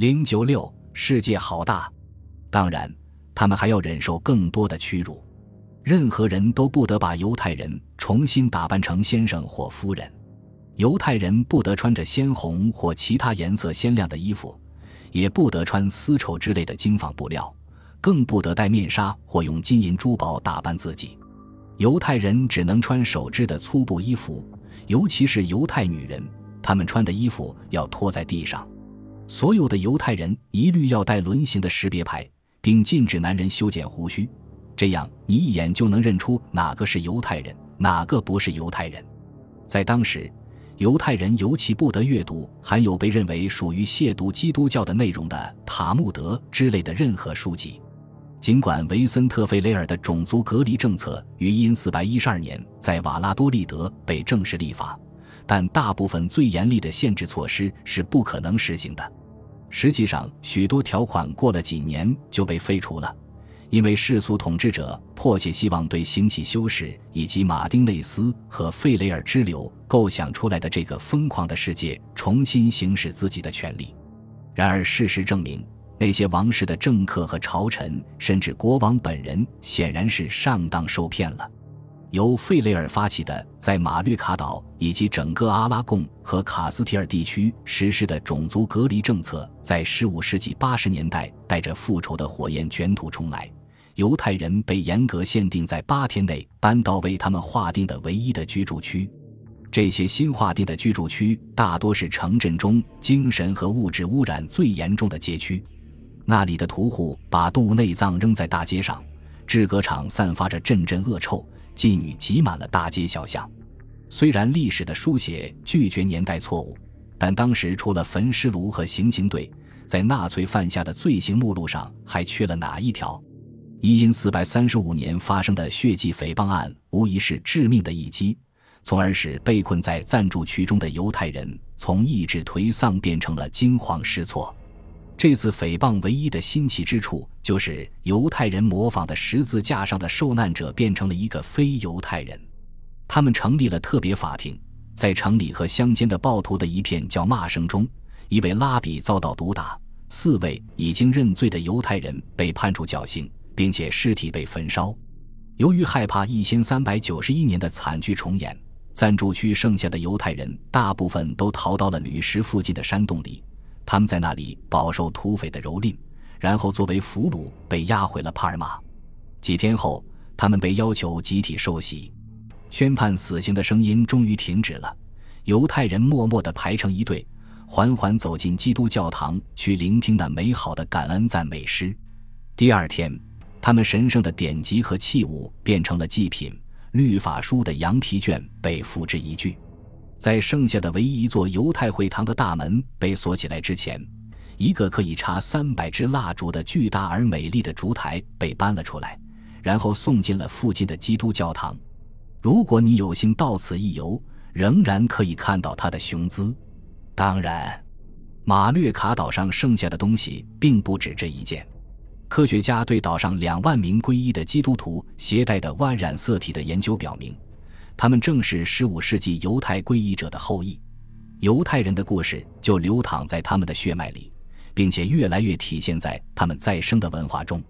零九六，世界好大。当然，他们还要忍受更多的屈辱。任何人都不得把犹太人重新打扮成先生或夫人。犹太人不得穿着鲜红或其他颜色鲜亮的衣服，也不得穿丝绸之类的精纺布料，更不得戴面纱或用金银珠宝打扮自己。犹太人只能穿手织的粗布衣服，尤其是犹太女人，她们穿的衣服要拖在地上。所有的犹太人一律要带轮形的识别牌，并禁止男人修剪胡须，这样你一眼就能认出哪个是犹太人，哪个不是犹太人。在当时，犹太人尤其不得阅读含有被认为属于亵渎基督教的内容的《塔木德》之类的任何书籍。尽管维森特费雷尔的种族隔离政策于因四百一十二年在瓦拉多利德被正式立法，但大部分最严厉的限制措施是不可能实行的。实际上，许多条款过了几年就被废除了，因为世俗统治者迫切希望对兴起修士以及马丁内斯和费雷尔支流构想出来的这个疯狂的世界重新行使自己的权利。然而，事实证明，那些王室的政客和朝臣，甚至国王本人，显然是上当受骗了。由费雷尔发起的，在马略卡岛以及整个阿拉贡和卡斯提尔地区实施的种族隔离政策，在15世纪80年代带着复仇的火焰卷土重来。犹太人被严格限定在八天内搬到为他们划定的唯一的居住区。这些新划定的居住区大多是城镇中精神和物质污染最严重的街区。那里的屠户把动物内脏扔在大街上，制革厂散发着阵阵恶臭。妓女挤满了大街小巷。虽然历史的书写拒绝年代错误，但当时除了焚尸炉和行刑队，在纳粹犯下的罪行目录上还缺了哪一条？一因四百三十五年发生的血迹诽谤案无疑是致命的一击，从而使被困在暂住区中的犹太人从意志颓丧变成了惊慌失措。这次诽谤唯一的新奇之处，就是犹太人模仿的十字架上的受难者变成了一个非犹太人。他们成立了特别法庭，在城里和乡间的暴徒的一片叫骂声中，一位拉比遭到毒打，四位已经认罪的犹太人被判处绞刑，并且尸体被焚烧。由于害怕一千三百九十一年的惨剧重演，暂住区剩下的犹太人大部分都逃到了吕什附近的山洞里。他们在那里饱受土匪的蹂躏，然后作为俘虏被押回了帕尔马。几天后，他们被要求集体受洗。宣判死刑的声音终于停止了。犹太人默默地排成一队，缓缓走进基督教堂，去聆听那美好的感恩赞美诗。第二天，他们神圣的典籍和器物变成了祭品。律法书的羊皮卷被付之一炬。在剩下的唯一一座犹太会堂的大门被锁起来之前，一个可以插三百支蜡烛的巨大而美丽的烛台被搬了出来，然后送进了附近的基督教堂。如果你有幸到此一游，仍然可以看到它的雄姿。当然，马略卡岛上剩下的东西并不止这一件。科学家对岛上两万名皈依的基督徒携带的万染色体的研究表明。他们正是十五世纪犹太皈依者的后裔，犹太人的故事就流淌在他们的血脉里，并且越来越体现在他们再生的文化中。